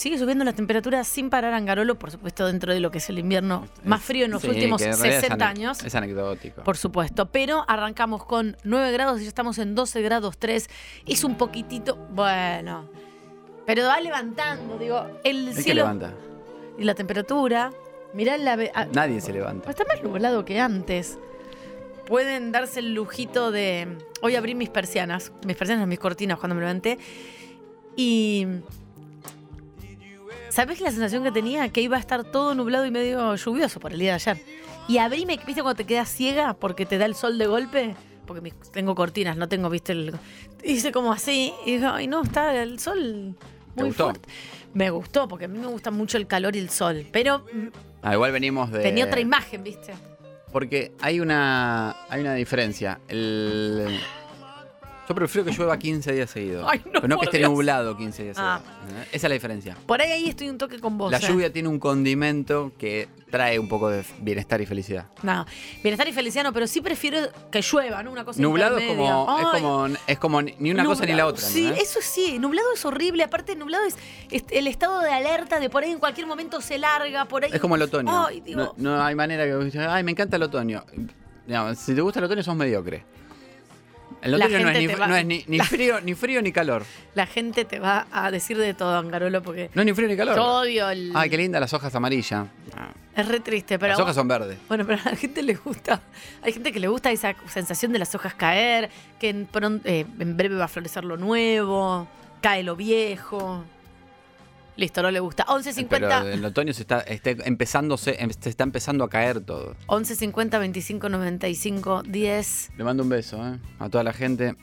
Sigue subiendo la temperatura sin parar Angarolo, por supuesto, dentro de lo que es el invierno más frío en los Sí, últimos que en realidad es 60 ane- años. Es anecdótico. Por supuesto, pero arrancamos con 9 grados y ya estamos en 12 grados 3. Es un poquitito, bueno, pero va levantando, digo, el ¿El que cielo levanta? y la temperatura. Mirá la... ah, Nadie se levanta. Está más nublado que antes. Pueden darse el lujito de. Hoy abrí mis persianas, mis persianas, mis cortinas cuando me levanté. Y. ¿Sabés la sensación que tenía? Que iba a estar todo nublado y medio lluvioso por el día de ayer. Y abrí, me, ¿viste cuando te quedas ciega porque te da el sol de golpe? Porque tengo cortinas, no tengo, ¿viste? El, hice como así. Y digo, ay, no, está el sol ¿Te muy gustó? fuerte. Me gustó, porque a mí me gusta mucho el calor y el sol. Pero Ah, igual venimos de. tenía otra imagen, ¿viste? Porque hay una, hay una diferencia. El... Yo prefiero que llueva 15 días seguidos. Ay, no, pero no que esté Dios. nublado 15 días Ah. seguidos. ¿eh? Esa es la diferencia. Por ahí ahí estoy un toque con vos. La eh. lluvia tiene un condimento que trae un poco de bienestar y felicidad. No, bienestar y felicidad no, pero sí prefiero que llueva, ¿no? Una cosa Nublado es como, es como, es como ni una cosa ni la otra. Sí, ¿no? eso sí, nublado es horrible. Aparte, nublado es, es el estado de alerta de por ahí en cualquier momento se larga, por ahí. Es como el otoño. Ay, digo, no, no hay manera que ay, me encanta el otoño. Si te gusta el otoño, sos mediocre. El otoño no es, ni, va- no es ni- ni la- frío, ni frío ni calor. la gente te va a decir de todo, Angarolo, porque No es ni frío ni calor. yo odio el. Ay, qué linda las hojas amarillas. Es re triste, pero. las hojas son verdes. Bueno, pero a la gente le gusta. Hay gente que le gusta esa sensación de las hojas caer, que en, pron- eh, en breve va a florecer lo nuevo, cae lo viejo. Listo, no le gusta. 11.50. Pero el otoño se está, está empezándose, em- se está empezando a caer todo. 11 50 25 95 10. Le mando un beso ¿eh? a toda la gente.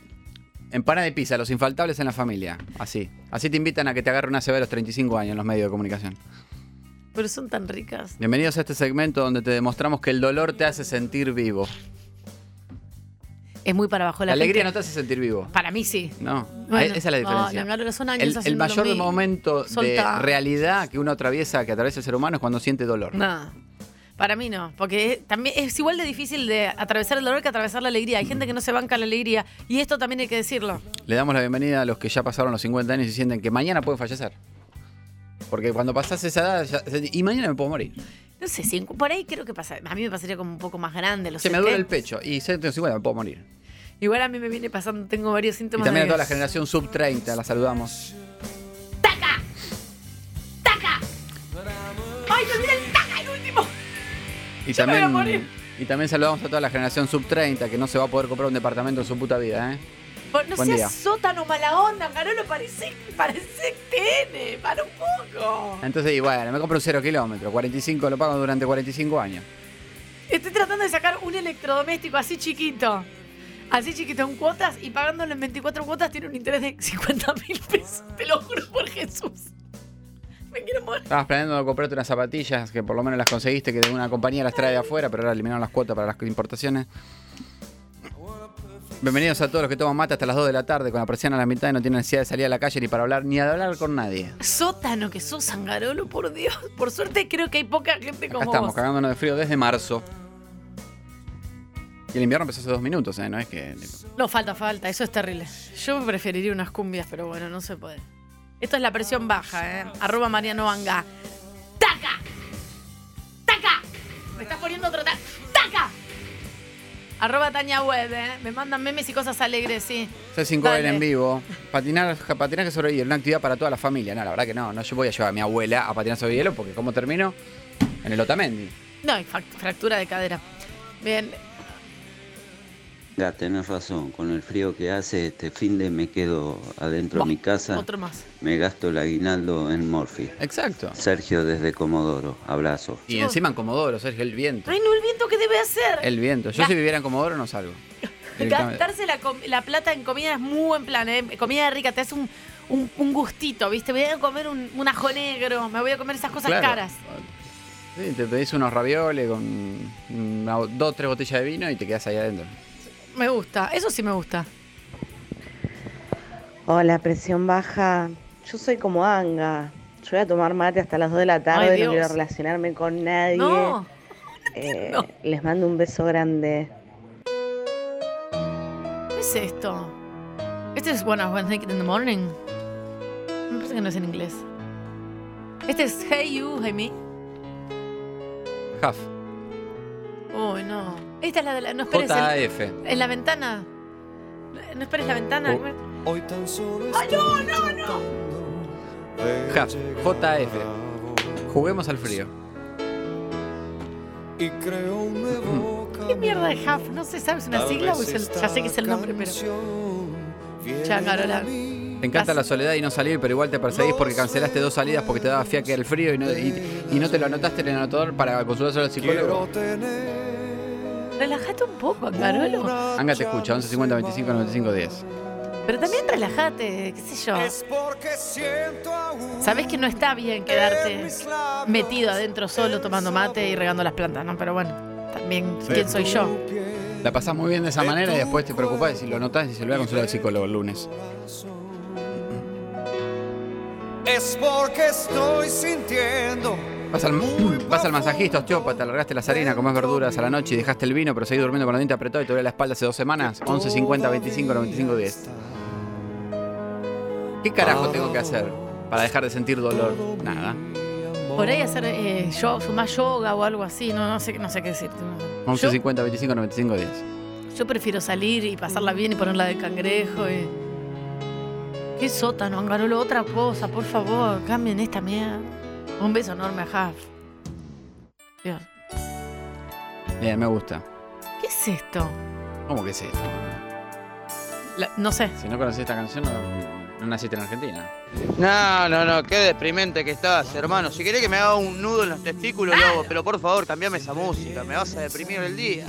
Empanada de pizza, los infaltables en la familia. Así. Así te invitan a que te agarre una CB a los 35 años en los medios de comunicación. Pero son tan ricas. Bienvenidos a este segmento donde te demostramos que el dolor te hace sentir vivo. Es muy para abajo la, La alegría no te hace sentir vivo. Para mí sí. No, Bueno, esa es la no, diferencia. Son años el, el mayor momento de realidad que uno atraviesa, que atraviesa el ser humano, es cuando siente dolor. No. Para mí no, porque es- también es igual de difícil de atravesar el dolor que atravesar la alegría. Hay gente que no se banca la alegría y esto también hay que decirlo. Le damos la bienvenida a los que ya pasaron los 50 años y sienten que mañana pueden fallecer. Porque cuando pasás esa edad, ya- y mañana me puedo morir. No sé, si por ahí creo que pasa. A mí me pasaría como un poco más grande. Lo Se me duele el pecho y sé que tengo 50, me puedo morir. Igual a mí me viene pasando, tengo varios Y síntomas. también a toda la generación sub 30, la saludamos. ¡Ay, me viene el taca, el último! Y Yo me voy a también, morir. y también saludamos a toda la generación sub 30 que no se va a poder comprar un departamento en su puta vida, ¿eh? No Buen seas día. sótano mala onda, Carolo, parece, parece TN, para un poco. Entonces, y bueno, me compro un cero kilómetro, 45 lo pago durante 45 años. Estoy tratando de sacar un electrodoméstico así chiquito. Así chiquito en cuotas y pagándolo en 24 cuotas tiene un interés de 50 mil pesos. Te lo juro por Jesús. Me quiero morir. Estabas planeando comprarte unas zapatillas que por lo menos las conseguiste, que de una compañía las trae de afuera, pero ahora eliminaron las cuotas para las importaciones. Bienvenidos a todos los que toman mate hasta las 2 de la tarde con la presión a la mitad y no tienen necesidad de salir a la calle ni para hablar, ni de hablar con nadie. Sótano que sos, Sangarolo, por Dios. Por suerte creo que hay poca gente Acá como estamos, vos. cagándonos de frío desde marzo. Y el invierno empezó hace dos minutos, ¿eh? No es que... No, falta, falta. Eso es terrible. Yo preferiría unas cumbias, pero bueno, no se puede. Esto es la presión baja, ¿eh? Arroba Mariano Vanga. ¡Taca! ¡Taca! Me estás poniendo otro taca. Arroba Tania Web, ¿eh? Me mandan memes y cosas alegres, sí. C5L Dale. en vivo. Patinar, patinaje sobre hielo, una actividad para toda la familia. No, la verdad que no. No yo voy a llevar a mi abuela a patinar sobre hielo porque ¿cómo termino? En el Otamendi. No, hay fractura de cadera. Bien. Ya, tenés razón, con el frío que hace este fin de me quedo adentro de mi casa, Otro más. me gasto el aguinaldo en Morphy. Exacto. Sergio desde Comodoro, abrazo. Y encima en Comodoro, Sergio, el viento. Ay, no, el viento que debe hacer. El viento. Yo si viviera en Comodoro no salgo. Gastarse la, com- la plata en comida es muy buen plan, ¿eh? Comida rica, te hace un, un- un gustito, ¿viste? Me voy a comer un, un ajo negro, me voy a comer esas cosas Claro. caras. Sí, te pedís unos ravioles con una- dos, tres botellas de vino y te quedas ahí adentro. Me gusta, eso sí me gusta. Hola, presión baja. Yo soy como Anga. Yo voy a tomar mate hasta las 2 de la tarde, Dios. no quiero relacionarme con nadie. No, Eh, no. Les mando un beso grande. ¿qué es esto? Este es When I Was Naked in the Morning. Me parece que no es en inglés. Este es Hey You, Hey Me. Huff. Uy, no. Esta es la de la. No esperes. JF. en la ventana. No esperes la ventana. Oh. Hoy tan solo ¡Ay, no, no, no! Huff. JF. Juguemos al frío. y creo un nuevo ¿Qué mierda de Huff? No sé, ¿sabes una sigla o es el- Ya sé que es el nombre, pero. Ya, Carola. Te encanta la soledad y no salir, pero igual te perseguís porque cancelaste dos salidas porque te daba fiaque el frío y no, y, y no te lo anotaste en el anotador para consultárselo al psicólogo. Relájate un poco, Carolo. Anga te escucha, 11 50 25 95 10. Pero también relájate, qué sé yo. Es porque siento aún Sabés que no está bien quedarte metido adentro solo tomando mate y regando las plantas, ¿no? Pero bueno, también, ¿quién soy yo? La pasás muy bien de esa manera y después te preocupás y si lo notás y se lo voy a consultar al psicólogo el lunes. Es porque estoy sintiendo Vas al, vas al masajista, osteópata, largaste las harinas, comés verduras a la noche y dejaste el vino, pero seguís durmiendo con los dientes apretados y te duele la espalda hace dos semanas. 11 50 25 95 10. ¿Qué carajo tengo que hacer para dejar de sentir dolor? Nada. Por ahí hacer eh, yo, más yoga o algo así, no, no sé, no sé qué decirte. no. 11 Yo, 50 25 95 10. yo prefiero salir y pasarla bien y ponerla de cangrejo y... Qué sótano, Angarolo, otra cosa, por favor, cambien esta mierda. Un beso enorme a Huff. Dios, Bien, me gusta. ¿qué es esto? ¿Cómo que es esto? La- no sé. Si no conoces esta canción, no, no naciste en Argentina. No, no, no, qué deprimente que estás, hermano. Si querés que me haga un nudo en los testículos, lo hago, pero por favor, cambiame esa música, me vas a deprimir el día.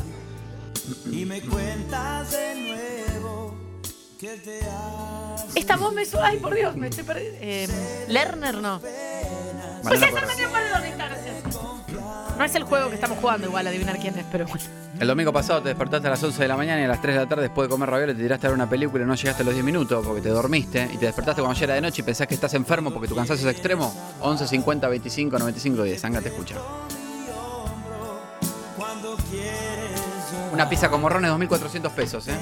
Esta voz me suena. Ay, por Dios, me estoy perdiendo. Eh, Lerner no. Pues Mariana es Correa. Armenio Paredón, ahí está, gracias. No es el juego que estamos jugando, igual, adivinar quién es, pero bueno. El domingo pasado te despertaste a las 11 de la mañana y a las 3 de la tarde después de comer ravioles te tiraste a ver una película y no llegaste a los 10 minutos porque te dormiste y te despertaste cuando ya era de noche y pensás que estás enfermo porque tu cansancio es extremo. 11 50 25 95 10. Anga te escucha. Una pizza con morrones 2.400 pesos, ¿eh?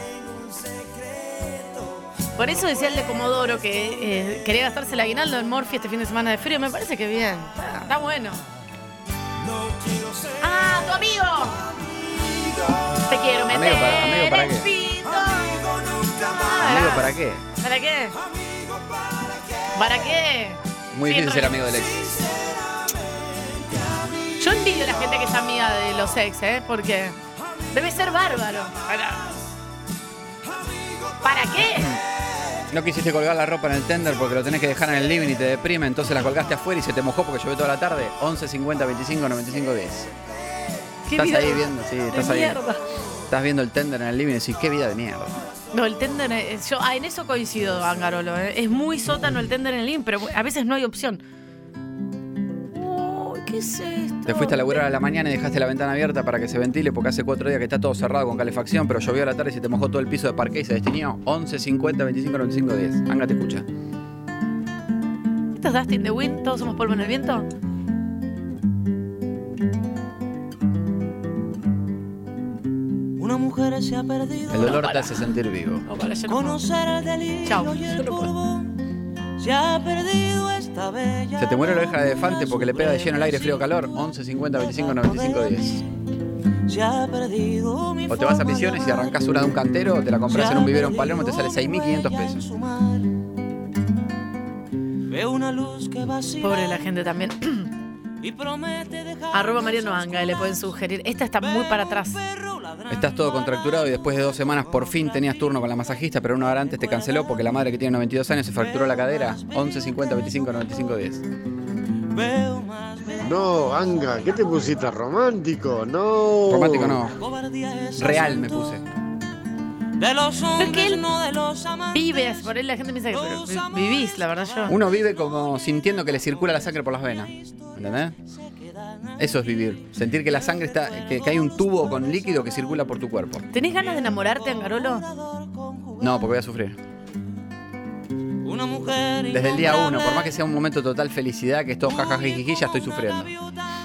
Por eso decía el de Comodoro que eh, quería gastarse el aguinaldo en Morphy este fin de semana de frío. Me parece que bien. Está, está bueno. ¡Ah, tu amigo! Te quiero meter Amigo, para- amigo, ¿para qué? pito. Amigo, ¿para qué? ¿Para qué? ¿Para qué? Muy difícil ser amigo del ex. Yo envidio a la gente que es amiga de los ex, ¿eh? Porque debe ser bárbaro. ¿Para, ¿Para qué? No quisiste colgar la ropa en el tender porque lo tenés que dejar en el living y te deprime, entonces la colgaste afuera y se te mojó porque llovió toda la tarde. 11 50 25 95 10. ¿Qué Estás vida ahí viendo, sí, de estás ahí. Estás viendo el tender en el living y decís, qué vida de mierda. No, el tender, eh, yo, ah, en eso coincido, Angarolo. eh. Es muy sótano el tender en el link, pero a veces no hay opción. Te fuiste a laburar a la mañana y dejaste la ventana abierta para que se ventile porque hace cuatro días que está todo cerrado con calefacción, pero llovió a la tarde y se te mojó todo el piso de parque y se destinió 11 50 25 95 10. Anga te escucha. ¿Esto es Dustin the Wind? ¿Todos somos polvo en el viento? Una mujer se ha perdido. El dolor te hace sentir vivo. No, para. Conocer el delirio Chao, y yo el no puedo. polvo. Se ha perdido esta bella. Se te muere la oreja de elefante porque le pega de lleno el aire frío-calor. 11 50 25 95 10. Se ha perdido mi O te vas a Misiones y amar. arrancás una de un cantero o te la compras en un vivero en Palermo y te sale ella 6.500 en pesos. su mar. Veo una luz que vacía Pobre la gente también. y promete dejar Arroba Mariano Anga, le pueden sugerir. Esta está muy para atrás. Estás todo contracturado y después de dos semanas por fin tenías turno con la masajista, pero una hora antes te canceló porque la madre que tiene 92 años se fracturó la cadera. 11 50 25 95 10. Veo más No, Anga, ¿qué te pusiste romántico? No. Romántico no. Real me puse. De los hombres, él no de los amantes. Vives, por ahí la gente piensa que pero vi- vivís, la verdad yo. Uno vive como sintiendo que le circula la sangre por las venas. ¿Entendés? Eso es vivir. Sentir que la sangre está. que, que hay un tubo con líquido que circula por tu cuerpo. ¿Tenés ganas de enamorarte, Angarolo? No, porque voy a sufrir. Desde el día uno, por más que sea un momento de total felicidad, que es todo jajajijiji, ya estoy sufriendo.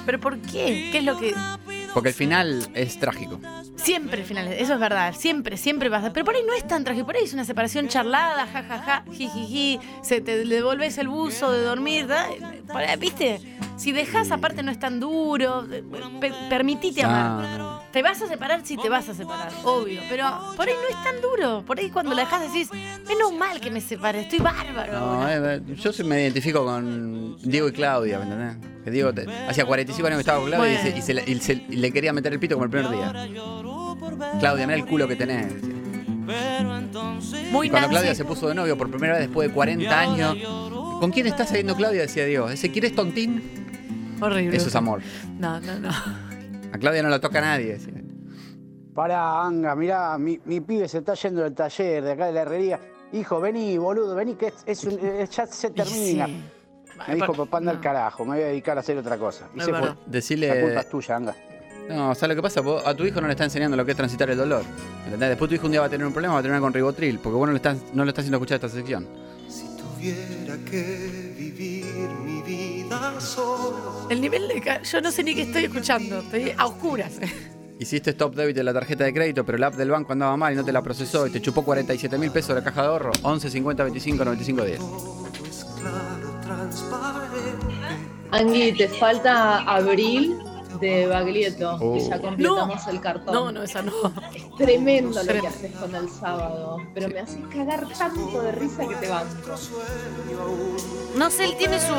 ¿Pero por qué? ¿Qué es lo que...? Porque el final es trágico. Siempre finales, eso es verdad, siempre, siempre pasa. Pero por ahí no es tan trágico, por ahí es una separación charlada, jajaja, jijiji, se te devolves el buzo de dormir, ahí, ¿viste? Si dejas aparte no es tan duro, pe- permitite amar. No. Te vas a separar si te vas a separar, obvio, pero por ahí no es tan duro. Por ahí cuando la dejas decís, menos mal que me separé, estoy bárbaro. No, ahora". eh, eh, yo sí me identifico con Diego y Claudia, ¿me entendés? Que Diego te- hacía 45 años que estaba con Claudia y, se- y se le- y se- y le quería meter el pito como el primer día. Claudia, mira el culo que tenés. Muy Y cuando. Claudia se puso de novio por primera vez después de 40 años, ¿con quién está saliendo Claudia? Decía Diego. ¿Ese quién es tontín? Horrible. Eso es amor. No, no, no. A Claudia no la toca nadie. decía. Pará, Anga, mirá, mi, mi pibe se está yendo del taller de acá de la herrería. Hijo, vení, boludo, vení, que es, es un- eh, ya se termina. Sí. Me dijo, papá, anda al No. carajo, me voy a dedicar a hacer otra cosa. Y Es se fue. verdad. La culpa Decirle. es tuya, Anga. No, ¿sabes lo que pasa? Vos a tu hijo no le está enseñando lo que es transitar el dolor. ¿Entendés? Después tu hijo un día va a tener un problema, va a terminar con ribotril, porque vos no le estás, no le estás haciendo escuchar esta sección. Si tuviera que vivir mi. El nivel de... ca- Yo no sé ni qué estoy escuchando, estoy a oscuras. Hiciste stop debit de la tarjeta de crédito, pero el app del banco andaba mal y no te la procesó y te chupó 47 mil pesos de la caja de ahorro. 11 50 25 95 10. Todo es claro, transparente. Angui, te falta Abril de Baglietto, Oh. que ya completamos el cartón. No, no, esa no. Es tremendo lo que haces con el sábado, pero me haces cagar tanto de risa que te banco. No sé, él tiene su,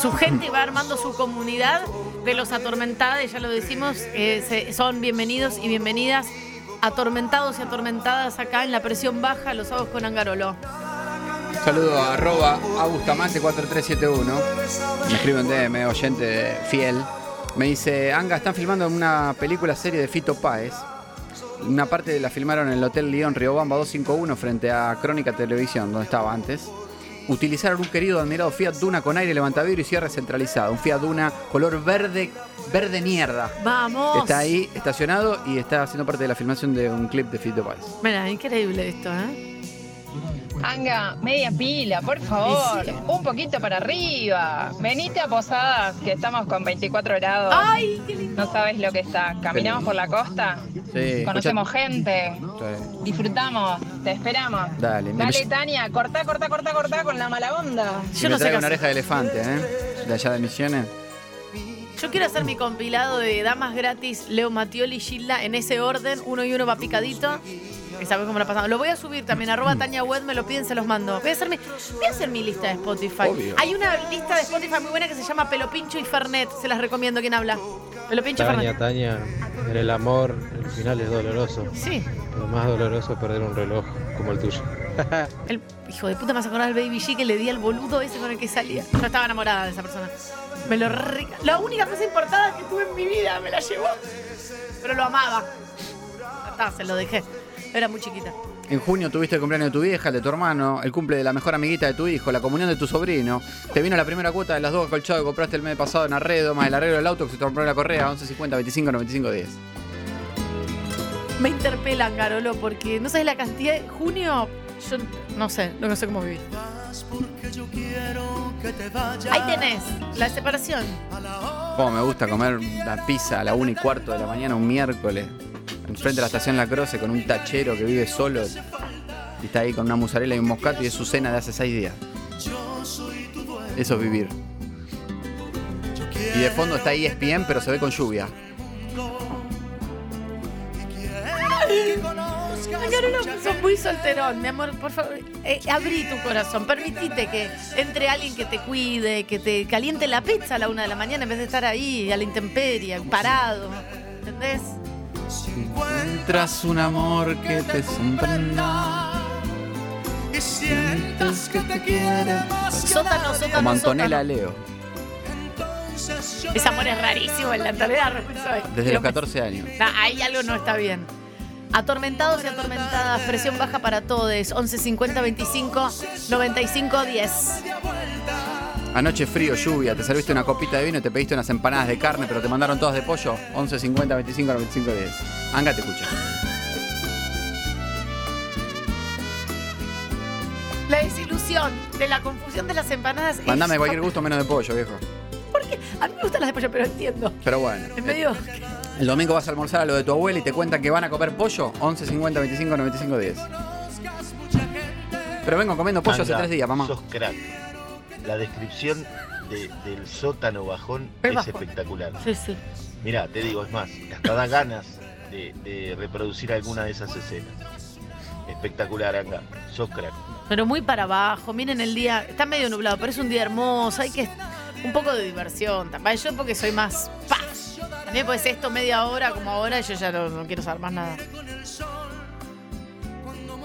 su gente, va armando su comunidad de los atormentados, ya lo decimos, eh, son bienvenidos y bienvenidas atormentados y atormentadas acá en la presión baja los sábados con Angarolo. Saludo a arroba agustamante4371. Me escribe un DM, oyente fiel. Me dice, Anga, están filmando una película serie de Fito Páez. Una parte la filmaron en el Hotel Lyon Riobamba 251 frente a Crónica Televisión, donde estaba antes. Utilizaron un querido admirado Fiat Duna con aire levantadero y cierre centralizado. Un Fiat Duna color verde, verde mierda. ¡Vamos! Está ahí estacionado y está haciendo parte de la filmación de un clip de Fito Páez. Mira, increíble esto, ¿eh? Anga, media pila, por favor. Sí. Un poquito para arriba. Venite a Posadas, que estamos con 24 grados. ¡Ay, qué lindo! No sabes lo que está. Caminamos por la costa, Sí, conocemos escucha- gente, Sí. disfrutamos, te esperamos. Dale, me- Dale, Tania, cortá, cortá, cortá, cortá con la mala onda. Y Yo me no sé una oreja de elefante, ¿eh? De allá de Misiones. Yo quiero hacer mi compilado de damas gratis, Leo Matioli, Gilda, en ese orden, uno y uno va picadito. Y sabes cómo la pasamos. Lo voy a subir también, arroba Tania Web, me lo piden, se los mando. Voy a hacer mi, voy a hacer mi lista de Spotify. Obvio. Hay una lista de Spotify muy buena que se llama Pelo Pincho y Fernet. Se las recomiendo. ¿Quién habla? Pelo Pincho y Fernet. Tania, en el amor el final es doloroso. Sí. Lo más doloroso es perder un reloj como el tuyo. El hijo de puta me hace acordar al Baby G que le di al boludo ese con el que salía. Yo estaba enamorada de esa persona. Me lo re- La única cosa importada que tuve en mi vida me la llevó. Pero lo amaba. Está, se lo dejé. Era muy chiquita. En junio tuviste el cumpleaños de tu vieja, el de tu hermano, el cumple de la mejor amiguita de tu hijo, la comunión de tu sobrino. Te vino la primera cuota de las dos colchadas que compraste el mes pasado en Arredo, más el arreglo del auto que se te rompió la correa, 1150 25 95 10. Me interpelan, Garolo, porque no sabes la cantidad de junio. Yo no sé, no sé cómo vivir. Ahí tenés, la separación. Cómo me gusta comer la pizza a la 1 y cuarto de la mañana un miércoles, enfrente de la estación La Croce con un tachero que vive solo y está ahí con una mozzarella y un moscato y es su cena de hace seis días. Eso es vivir. Y de fondo está E ESPN, pero se ve con lluvia. Garolo, sos muy solterón, mi amor, por favor. eh, abrí tu corazón, permitite que entre alguien que te cuide, que te caliente la pizza a la una de la mañana en vez de estar ahí a la intemperie, parado. ¿Entendés? Encuentras un amor que te sorprenda. Y sientas que te quiere más que Sótano, sótano, Como Antonella sótano. Leo, Ese amor es rarísimo en la actualidad desde los 14 años. Nah, ahí algo no está bien. Atormentados y atormentadas, presión baja para todos. 11 50 25 95 10. Anoche frío, lluvia, te serviste una copita de vino y te pediste unas empanadas de carne, pero te mandaron todas de pollo. 11 50 25 95 10. Anga te escucha. La desilusión de la confusión de las empanadas. es- Mandame cualquier gusto menos de pollo, viejo. A mí me gustan las de pollo, pero entiendo. Pero bueno. En medio. El domingo vas a almorzar a lo de tu abuela y te cuentan que van a comer pollo. 11 50 25 95 10. Pero vengo comiendo pollo hace tres días, mamá. Sos crack. La descripción de- del sótano bajón El es bajón. espectacular. Sí, sí. Mirá, te digo, es más, hasta da ganas de, de reproducir alguna de esas escenas. Espectacular, Anga. Sos crack. Pero muy para abajo. Miren el día. Está medio nublado, pero es un día hermoso. Hay que. Un poco de diversión. también. Yo porque soy más. ¡Pa! También pues esto media hora como ahora y yo ya no, no quiero saber más nada.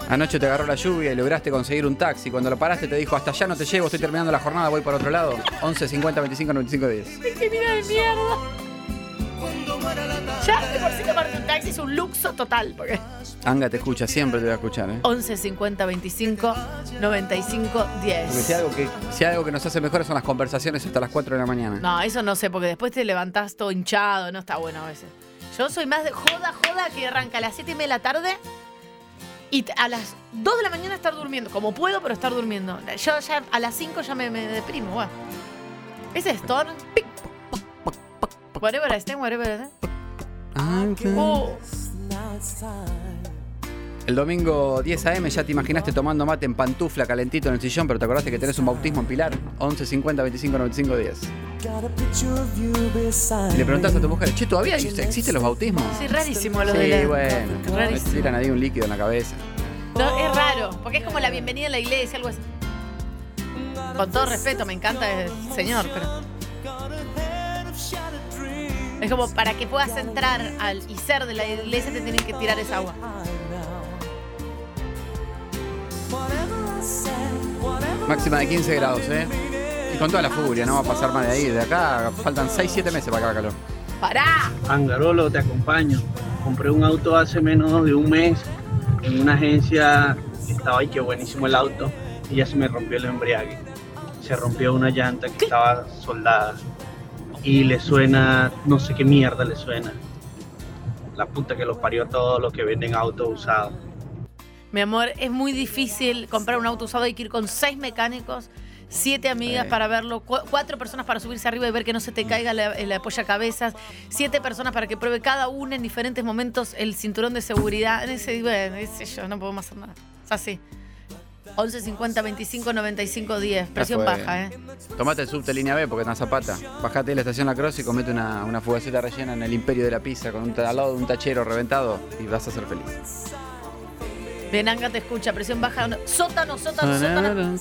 Anoche te agarró la lluvia y lograste conseguir un taxi. Cuando lo paraste te dijo, hasta allá no te llevo, estoy terminando la jornada, voy por otro lado. 11 50 25 95 10. ¡Qué mira de mierda! Ya, de por sí tomarte un taxi es un luxo total. Porque Anga te escucha, siempre te voy a escuchar, ¿eh? 11 50 25 95 10. Porque si hay, algo que, si algo que nos hace mejores son las conversaciones hasta las 4 de la mañana. No, eso no sé, porque después te levantás todo hinchado, no está bueno a veces. Yo soy más de joda, joda, que arranca a las 7 y media de la tarde y a las 2 de la mañana estar durmiendo. Como puedo, pero estar durmiendo. Yo ya a las 5 ya me, me deprimo, bueno. Ese Storm. poc, poc. Whatever I stand, whatever I stand. Oh, El domingo 10 a.m. ya te imaginaste tomando mate en pantufla, calentito en el sillón, pero te acordaste que tenés un bautismo en Pilar. 11 50 25 95 10. Y le preguntás a tu mujer, che, ¿todavía existen los bautismos? sí, rarísimo lo Sí, de la... bueno. Rarísimo. Tiran ahí un líquido en la cabeza. No, es raro, porque es como la bienvenida a la iglesia, algo así. Con todo respeto, me encanta el señor, pero. Es como para que puedas entrar al, y ser de la iglesia te tienen que tirar esa agua. Máxima de 15 grados, ¿eh? Y con toda la furia, no va a pasar más de ahí. De acá faltan 6-7 meses para que haga calor. ¡Pará! Angarolo, te acompaño. Compré un auto hace menos de un mes en una agencia. Estaba ahí, que buenísimo el auto. Y ya se me rompió el embriague. Se rompió una llanta que estaba soldada. Y le suena, no sé qué mierda le suena. La puta que los parió a todos los que venden autos usados. Mi amor, es muy difícil comprar un auto usado. Hay que ir con seis mecánicos, siete amigas Sí. para verlo, cu- cuatro personas para subirse arriba y ver que no se te caiga la, el apoyacabezas, siete personas para que pruebe cada una en diferentes momentos el cinturón de seguridad. Ese, bueno, yo, no podemos hacer nada. Es así. 11 50 25 95 10. Presión baja, ¿eh? Tomate el subte línea B porque es una zapata. Bajate de la estación La Cross y comete una, una fugaceta rellena en el imperio de la pizza con un, al lado de un tachero reventado y vas a ser feliz. Bien, Anga te escucha. Presión baja. Sótano, sótano, sótano.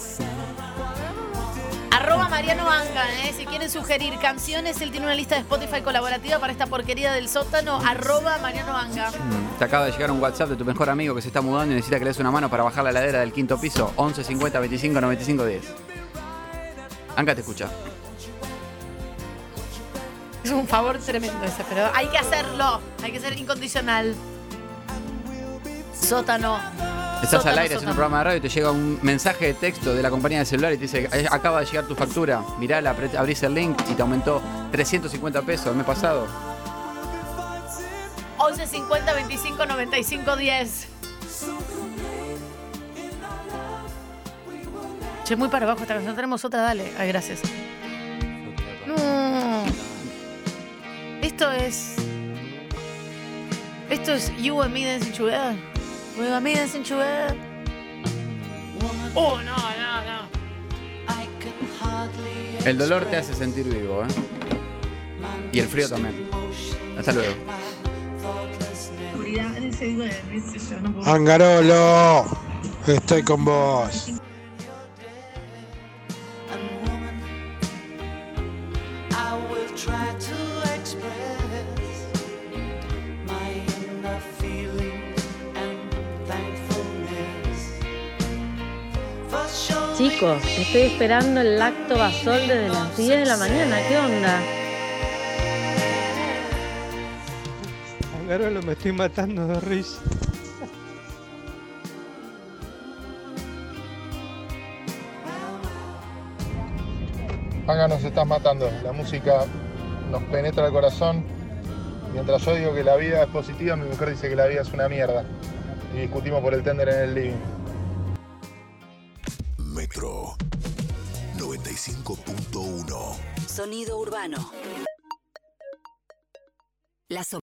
Arroba Mariano Anga, ¿eh? Si quieren sugerir canciones, él tiene una lista de Spotify colaborativa para esta porquería del sótano. Arroba Mariano Anga. Mm, Te acaba de llegar un WhatsApp de tu mejor amigo que se está mudando y necesita que le des una mano para bajar la ladera del quinto piso. 11 50 25 95 10. Anca te escucha. Es un favor tremendo ese, pero hay que hacerlo. Hay que ser incondicional. Sótano. Estás Sótano, al aire haciendo sótano. un programa de radio y te llega un mensaje de texto de la compañía de celular y te dice, "Eh, acaba de llegar tu factura, mirala, abrís el link y te aumentó 350 pesos el mes pasado. 11 50 25 95 10. Che, muy para abajo esta canción. Tenemos otra, dale. Ay, gracias. No. Esto es. Esto es You and Me Dancing Together. And Me Dancing Together. Oh, no, no, no. El dolor te hace sentir vivo, ¿eh? Y el frío también. Hasta luego. Angarolo, estoy con vos. Chicos, estoy esperando el lactobasol desde las 10 de la mañana. ¿Qué onda? Angarolo, me estoy matando de risa. Nos estás matando. La música nos penetra el corazón. Mientras yo digo que la vida es positiva, mi mujer dice que la vida es una mierda. Y discutimos por el tender en el living. Sonido urbano.